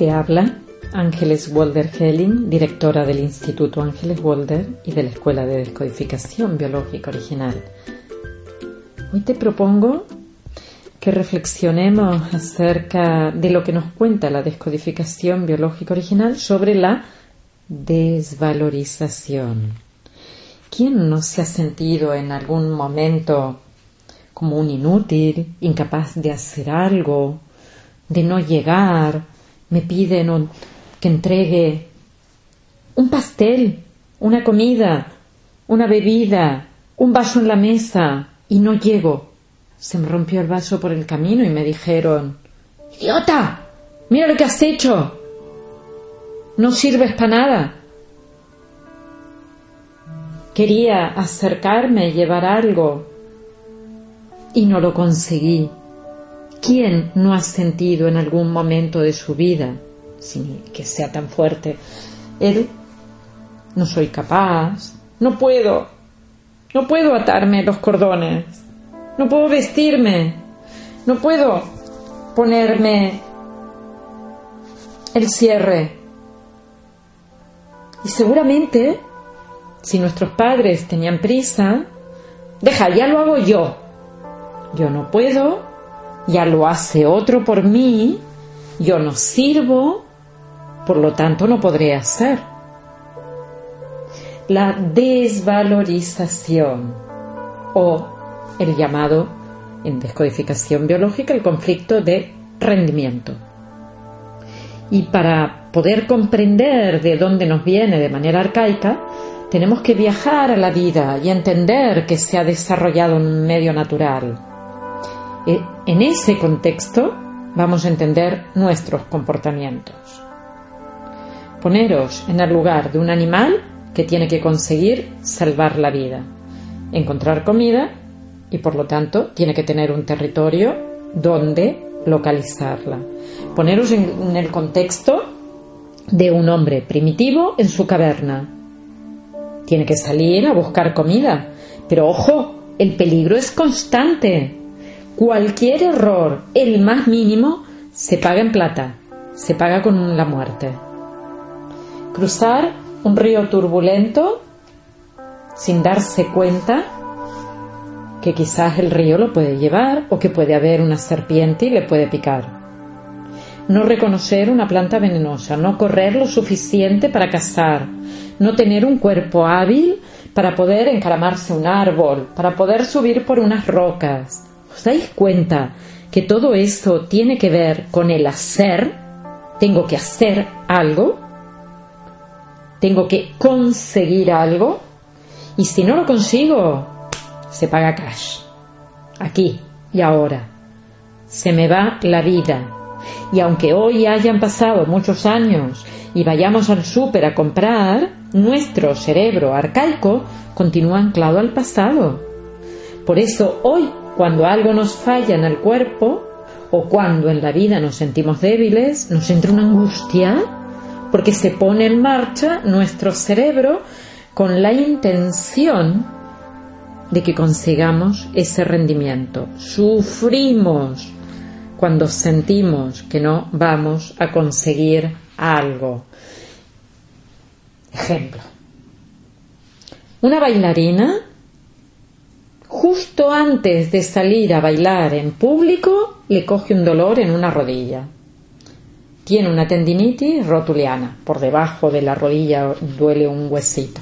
Te habla Ángeles Walder Helling, directora del Instituto Ángeles Walder y de la Escuela de Descodificación Biológica Original. Hoy te propongo que reflexionemos acerca de lo que nos cuenta la descodificación biológica original sobre la desvalorización. ¿Quién no se ha sentido en algún momento como un inútil, incapaz de hacer algo, de no llegar, me piden que entregue un pastel, una comida, una bebida, un vaso en la mesa y no llego. Se me rompió el vaso por el camino y me dijeron, ¡Idiota! ¡Mira lo que has hecho! No sirves para nada. Quería acercarme y llevar algo y no lo conseguí. ¿Quién no ha sentido en algún momento de su vida, que sea tan fuerte, él no soy capaz, no puedo, no puedo atarme los cordones, no puedo vestirme, no puedo ponerme el cierre. Y seguramente, si nuestros padres tenían prisa, deja, ya lo hago yo. Yo no puedo, ya lo hace otro por mí, yo no sirvo, por lo tanto no podré hacer. La desvalorización o el llamado en descodificación biológica el conflicto de rendimiento. Y para poder comprender de dónde nos viene de manera arcaica, tenemos que viajar a la vida y entender que se ha desarrollado en un medio natural, en ese contexto vamos a entender nuestros comportamientos. Poneros en el lugar de un animal que tiene que conseguir salvar la vida, encontrar comida y por lo tanto tiene que tener un territorio donde localizarla. Poneros en el contexto de un hombre primitivo en su caverna. Tiene que salir a buscar comida, pero ojo, el peligro es constante. Cualquier error, el más mínimo, se paga en plata, se paga con la muerte. Cruzar un río turbulento sin darse cuenta que quizás el río lo puede llevar o que puede haber una serpiente y le puede picar. No reconocer una planta venenosa, no correr lo suficiente para cazar, no tener un cuerpo hábil para poder encaramarse un árbol, para poder subir por unas rocas, ¿Os dais cuenta que todo eso tiene que ver con el hacer? Tengo que hacer algo, tengo que conseguir algo y si no lo consigo, se paga cash. Aquí y ahora. Se me va la vida. Y aunque hoy hayan pasado muchos años y vayamos al súper a comprar, nuestro cerebro arcaico continúa anclado al pasado. Por eso hoy cuando algo nos falla en el cuerpo o cuando en la vida nos sentimos débiles, nos entra una angustia porque se pone en marcha nuestro cerebro con la intención de que consigamos ese rendimiento. Sufrimos cuando sentimos que no vamos a conseguir algo. Ejemplo. Una bailarina Justo antes de salir a bailar en público, le coge un dolor en una rodilla. Tiene una tendinitis rotuliana. Por debajo de la rodilla duele un huesito.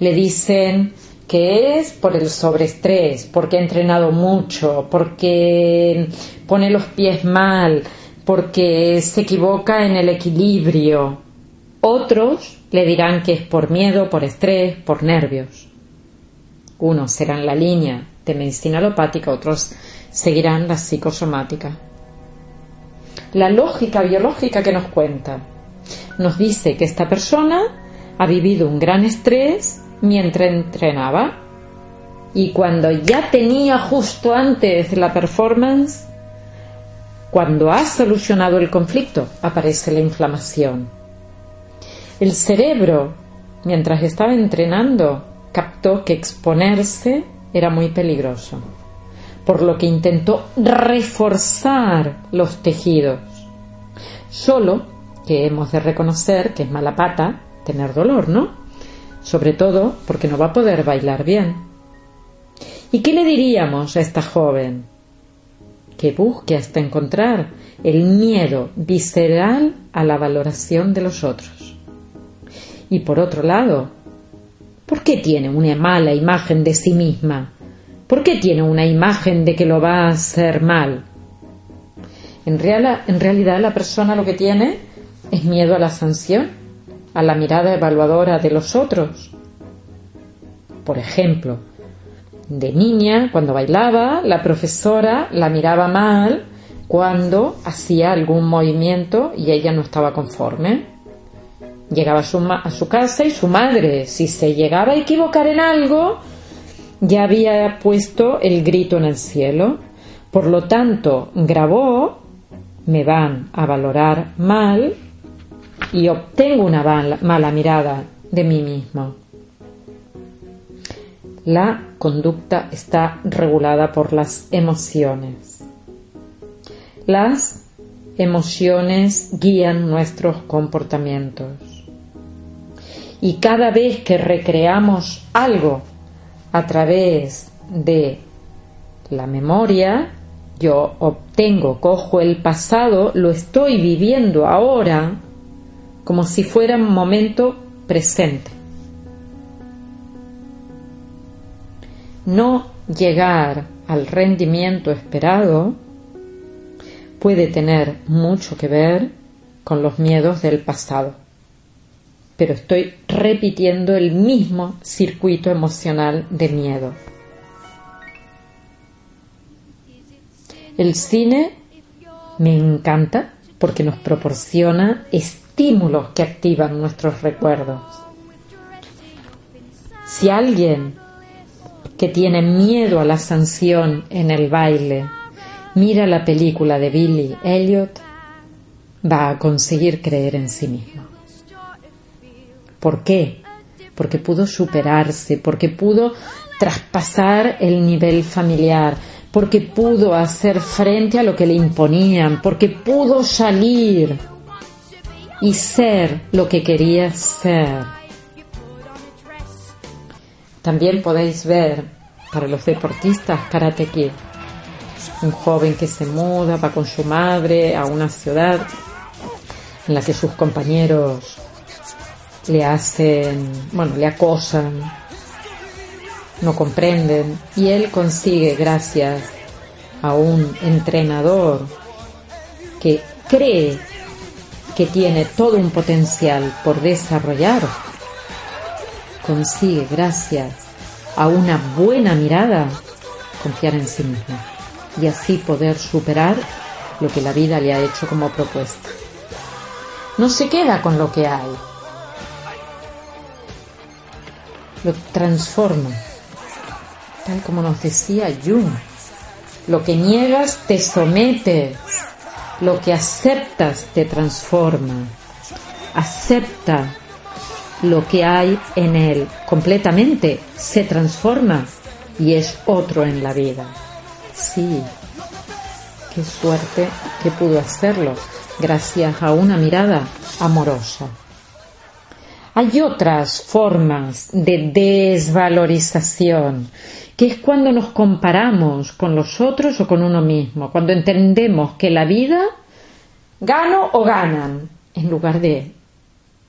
Le dicen que es por el sobreestrés, porque ha entrenado mucho, porque pone los pies mal, porque se equivoca en el equilibrio. Otros le dirán que es por miedo, por estrés, por nervios. Unos serán la línea de medicina alopática, otros seguirán la psicosomática. La lógica biológica que nos cuenta nos dice que esta persona ha vivido un gran estrés mientras entrenaba y cuando ya tenía justo antes la performance, cuando ha solucionado el conflicto, aparece la inflamación. El cerebro, mientras estaba entrenando, captó que exponerse era muy peligroso, por lo que intentó reforzar los tejidos. Solo que hemos de reconocer que es mala pata tener dolor, ¿no? Sobre todo porque no va a poder bailar bien. ¿Y qué le diríamos a esta joven? Que busque hasta encontrar el miedo visceral a la valoración de los otros. Y por otro lado, ¿por qué tiene una mala imagen de sí misma? ¿Por qué tiene una imagen de que lo va a hacer mal? En, en realidad la persona lo que tiene es miedo a la sanción, a la mirada evaluadora de los otros. Por ejemplo, de niña, cuando bailaba, la profesora la miraba mal cuando hacía algún movimiento y ella no estaba conforme. Llegaba a su, casa y su madre, si se llegaba a equivocar en algo, ya había puesto el grito en el cielo. Por lo tanto, grabó, me van a valorar mal y obtengo una mala mirada de mí mismo. La conducta está regulada por las emociones. Las emociones guían nuestros comportamientos. Y cada vez que recreamos algo a través de la memoria, yo obtengo, cojo el pasado, lo estoy viviendo ahora como si fuera un momento presente. no llegar al rendimiento esperado puede tener mucho que ver con los miedos del pasado. Pero estoy repitiendo el mismo circuito emocional de miedo. El cine me encanta porque nos proporciona estímulos que activan nuestros recuerdos. Si alguien que tiene miedo a la sanción en el baile, mira la película de Billy Elliot, va a conseguir creer en sí mismo. ¿Por qué? Porque pudo superarse, porque pudo traspasar el nivel familiar, porque pudo hacer frente a lo que le imponían, porque pudo salir y ser lo que quería ser. También podéis ver para los deportistas Karate. Un joven que se muda, va con su madre a una ciudad en la que sus compañeros le hacen, bueno, le acosan, no comprenden y él consigue gracias a un entrenador que cree que tiene todo un potencial por desarrollar consigue, gracias a una buena mirada, confiar en sí mismo y así poder superar lo que la vida le ha hecho como propuesta. No se queda con lo que hay, lo transforma, tal como nos decía Jung. Lo que niegas te sometes, lo que aceptas te transforma. Acepta lo que hay en él completamente se transforma y es otro en la vida. Sí, qué suerte que pudo hacerlo gracias a una mirada amorosa. Hay otras formas de desvalorización, que es cuando nos comparamos con los otros o con uno mismo, cuando entendemos que la vida gano o ganan, en lugar de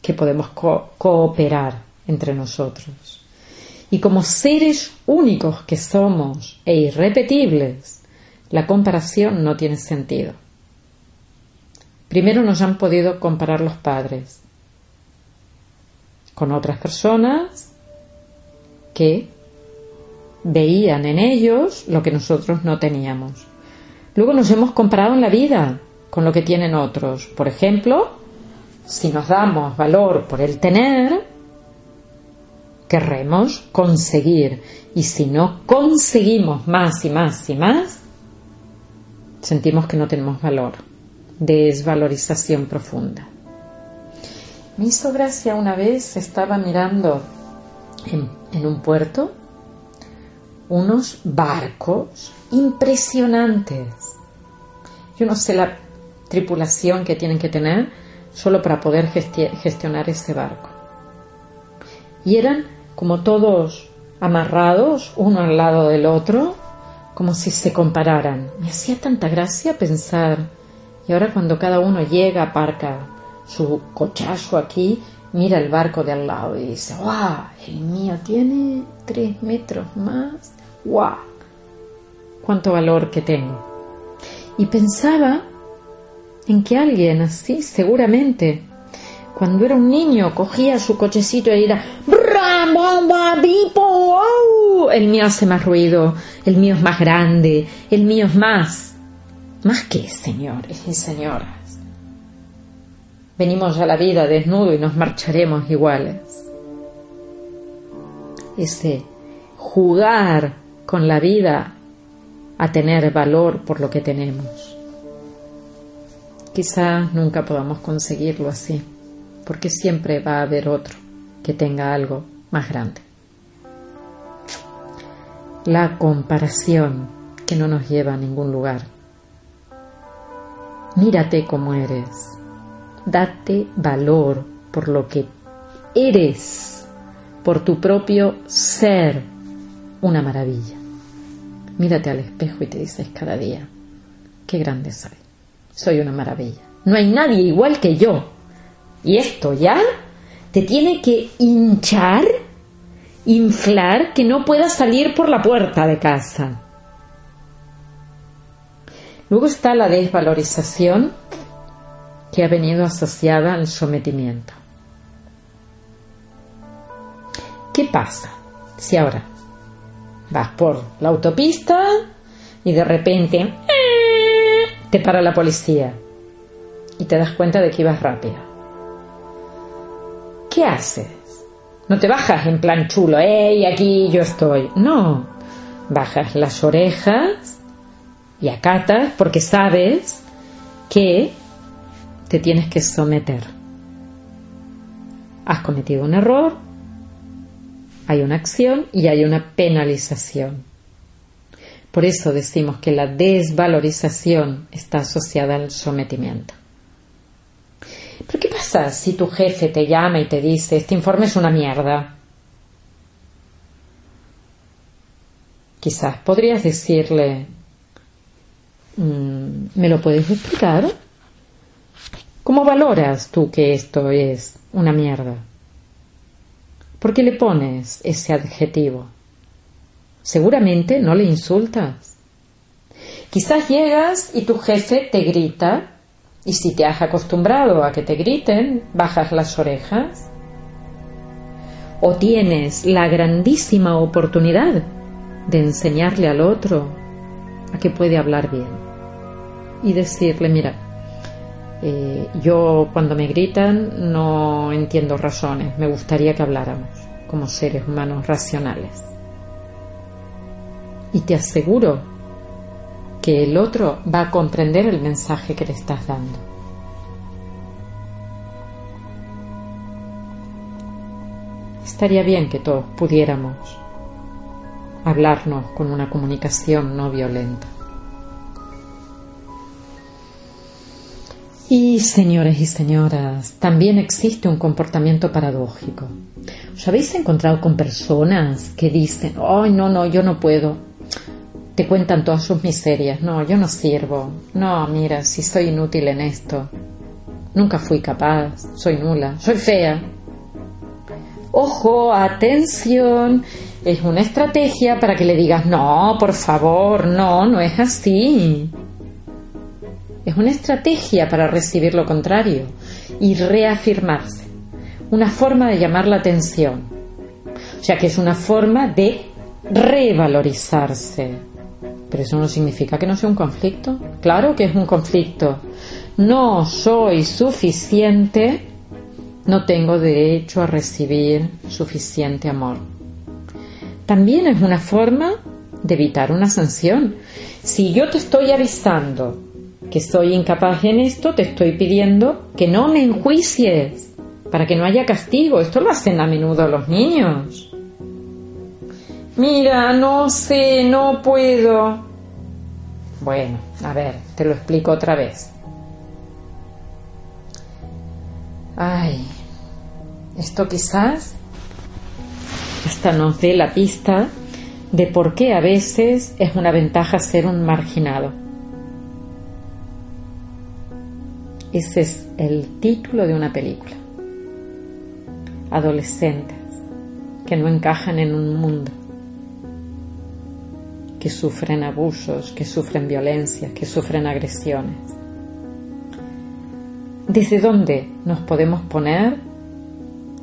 que podemos cooperar entre nosotros. Y como seres únicos que somos e irrepetibles, la comparación no tiene sentido. Primero nos han podido comparar los padres con otras personas que veían en ellos lo que nosotros no teníamos. Luego nos hemos comparado en la vida con lo que tienen otros. Por ejemplo, si nos damos valor por el tener, querremos conseguir. Y si no conseguimos más y más y más, sentimos que no tenemos valor. Desvalorización profunda. Me hizo gracia una vez, estaba mirando en, un puerto unos barcos impresionantes. Yo no sé la tripulación que tienen que tener solo para poder gestionar ese barco. Y eran como todos amarrados uno al lado del otro, como si se compararan. Me hacía tanta gracia pensar, y ahora cuando cada uno llega, aparca su cochazo aquí, mira el barco de al lado y dice, ¡guau! El mío tiene tres metros más. ¡guau! ¡Cuánto valor que tengo! Y pensaba en que alguien así, seguramente, cuando era un niño, cogía su cochecito e era el mío hace más ruido, el mío es más grande, el mío es más. Más que señores y señoras. Venimos a la vida desnudo y nos marcharemos iguales. Ese jugar con la vida a tener valor por lo que tenemos. Quizá nunca podamos conseguirlo así, porque siempre va a haber otro que tenga algo más grande. La comparación que no nos lleva a ningún lugar. Mírate como eres. Date valor por lo que eres, por tu propio ser. Una maravilla. Mírate al espejo y te dices cada día, qué grande soy. Soy una maravilla. No hay nadie igual que yo. Y esto ya te tiene que hinchar, inflar, que no puedas salir por la puerta de casa. Luego está la desvalorización que ha venido asociada al sometimiento. ¿Qué pasa si ahora vas por la autopista y de repente ¡eh! te para la policía y te das cuenta de que ibas rápido? ¿Qué haces? No te bajas en plan chulo, ¡Ey, aquí yo estoy! No, bajas las orejas y acatas porque sabes que te tienes que someter. Has cometido un error, hay una acción y hay una penalización. Por eso decimos que la desvalorización está asociada al sometimiento. ¿Pero qué pasa si tu jefe te llama y te dice, este informe es una mierda? Quizás podrías decirle, mm, ¿me lo puedes explicar? ¿Cómo valoras tú que esto es una mierda? ¿Por qué le pones ese adjetivo? Seguramente no le insultas. Quizás llegas y tu jefe te grita y si te has acostumbrado a que te griten, bajas las orejas. O tienes la grandísima oportunidad de enseñarle al otro a que puede hablar bien y decirle, mira, eh, yo cuando me gritan no entiendo razones, me gustaría que habláramos como seres humanos racionales. Y te aseguro que el otro va a comprender el mensaje que le estás dando. Estaría bien que todos pudiéramos hablarnos con una comunicación no violenta. Y señores y señoras, también existe un comportamiento paradójico. ¿Os habéis encontrado con personas que dicen, ay, no, no, yo no puedo? te cuentan todas sus miserias. No, yo no sirvo. No, mira, si soy inútil en esto. Nunca fui capaz. Soy nula. Soy fea. Ojo, atención. Es una estrategia para que le digas, no, por favor, no, no es así. Es una estrategia para recibir lo contrario y reafirmarse. Una forma de llamar la atención. O sea que es una forma de revalorizarse. Pero eso no significa que no sea un conflicto. Claro que es un conflicto. No soy suficiente, no tengo derecho a recibir suficiente amor. También es una forma de evitar una sanción. Si yo te estoy avisando que soy incapaz en esto, te estoy pidiendo que no me enjuicies para que no haya castigo. Esto lo hacen a menudo los niños. Mira, no sé, no puedo. Bueno, a ver, te lo explico otra vez. Ay, esto quizás hasta nos dé la pista de por qué a veces es una ventaja ser un marginado. Ese es el título de una película. Adolescentes que no encajan en un mundo, que sufren abusos, que sufren violencia, que sufren agresiones. ¿Desde dónde nos podemos poner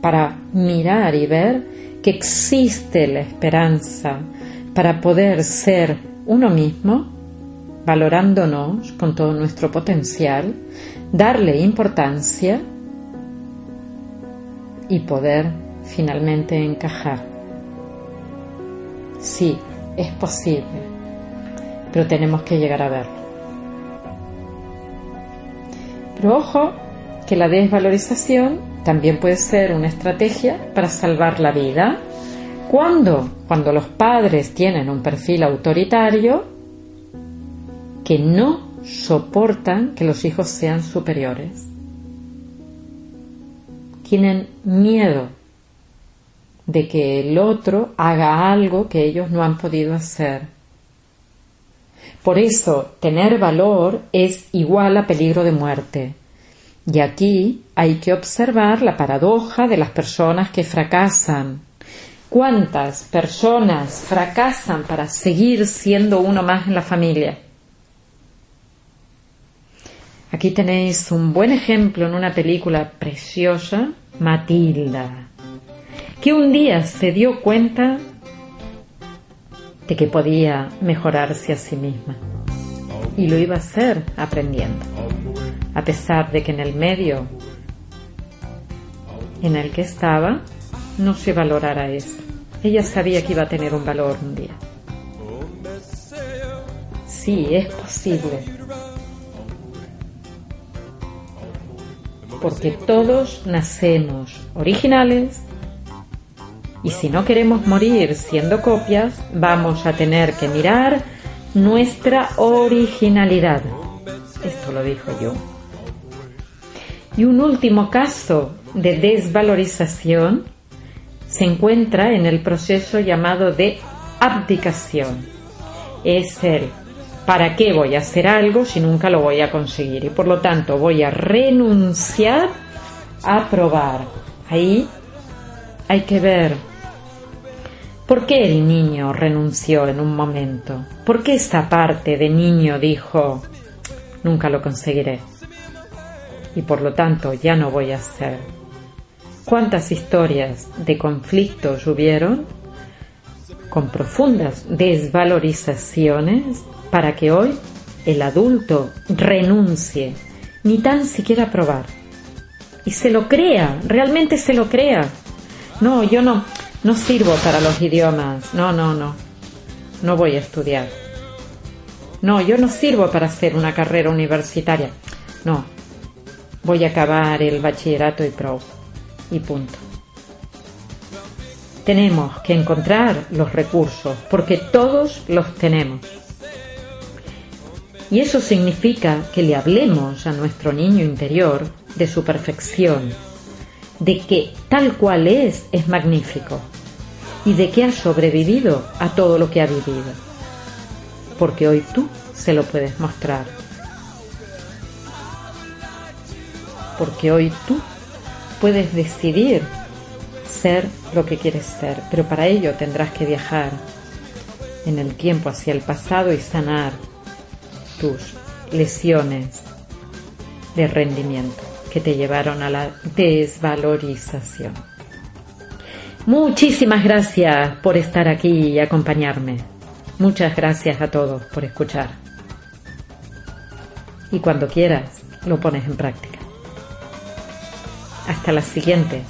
para mirar y ver que existe la esperanza para poder ser uno mismo, valorándonos con todo nuestro potencial, darle importancia y poder finalmente encajar. Sí, es posible, pero tenemos que llegar a verlo. Pero ojo, que la desvalorización también puede ser una estrategia para salvar la vida. ¿Cuándo? Cuando los padres tienen un perfil autoritario que no soportan que los hijos sean superiores. Tienen miedo de que el otro haga algo que ellos no han podido hacer. Por eso, tener valor es igual a peligro de muerte. Y aquí hay que observar la paradoja de las personas que fracasan. ¿Cuántas personas fracasan para seguir siendo uno más en la familia? Aquí tenéis un buen ejemplo en una película preciosa, Matilda, que un día se dio cuenta de que podía mejorarse a sí misma y lo iba a hacer aprendiendo a pesar de que en el medio en el que estaba no se valorara eso. Ella sabía que iba a tener un valor un día. Sí, es posible. Porque todos nacemos originales y si no queremos morir siendo copias, vamos a tener que mirar nuestra originalidad. Esto lo dijo yo. Y un último caso de desvalorización se encuentra en el proceso llamado de abdicación. Es el ¿para qué voy a hacer algo si nunca lo voy a conseguir? Y por lo tanto voy a renunciar a probar. Ahí hay que ver por qué el niño renunció en un momento. ¿Por qué esta parte de niño dijo nunca lo conseguiré? y por lo tanto ya no voy a ser. ¿Cuántas historias de conflictos hubieron con profundas desvalorizaciones para que hoy el adulto renuncie, ni tan siquiera probar? Y se lo crea, realmente se lo crea. No, yo no, no sirvo para los idiomas. No, no, no. No voy a estudiar. No, yo no sirvo para hacer una carrera universitaria. No, voy a acabar el bachillerato y pro. Y punto. Tenemos que encontrar los recursos, porque todos los tenemos. Y eso significa que le hablemos a nuestro niño interior de su perfección, de que tal cual es es magnífico y de que ha sobrevivido a todo lo que ha vivido. Porque hoy tú se lo puedes mostrar. porque hoy tú puedes decidir ser lo que quieres ser, pero para ello tendrás que viajar en el tiempo hacia el pasado y sanar tus lesiones de rendimiento que te llevaron a la desvalorización. Muchísimas gracias por estar aquí y acompañarme. Muchas gracias a todos por escuchar. Y cuando quieras, lo pones en práctica. Hasta la siguiente.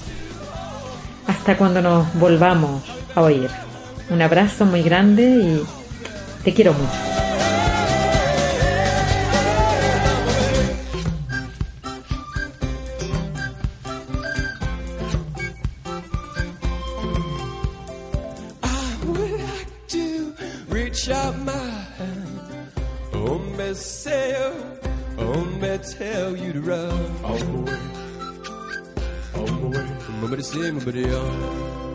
Hasta cuando nos volvamos a oír. Un abrazo muy grande y te quiero mucho. Boy,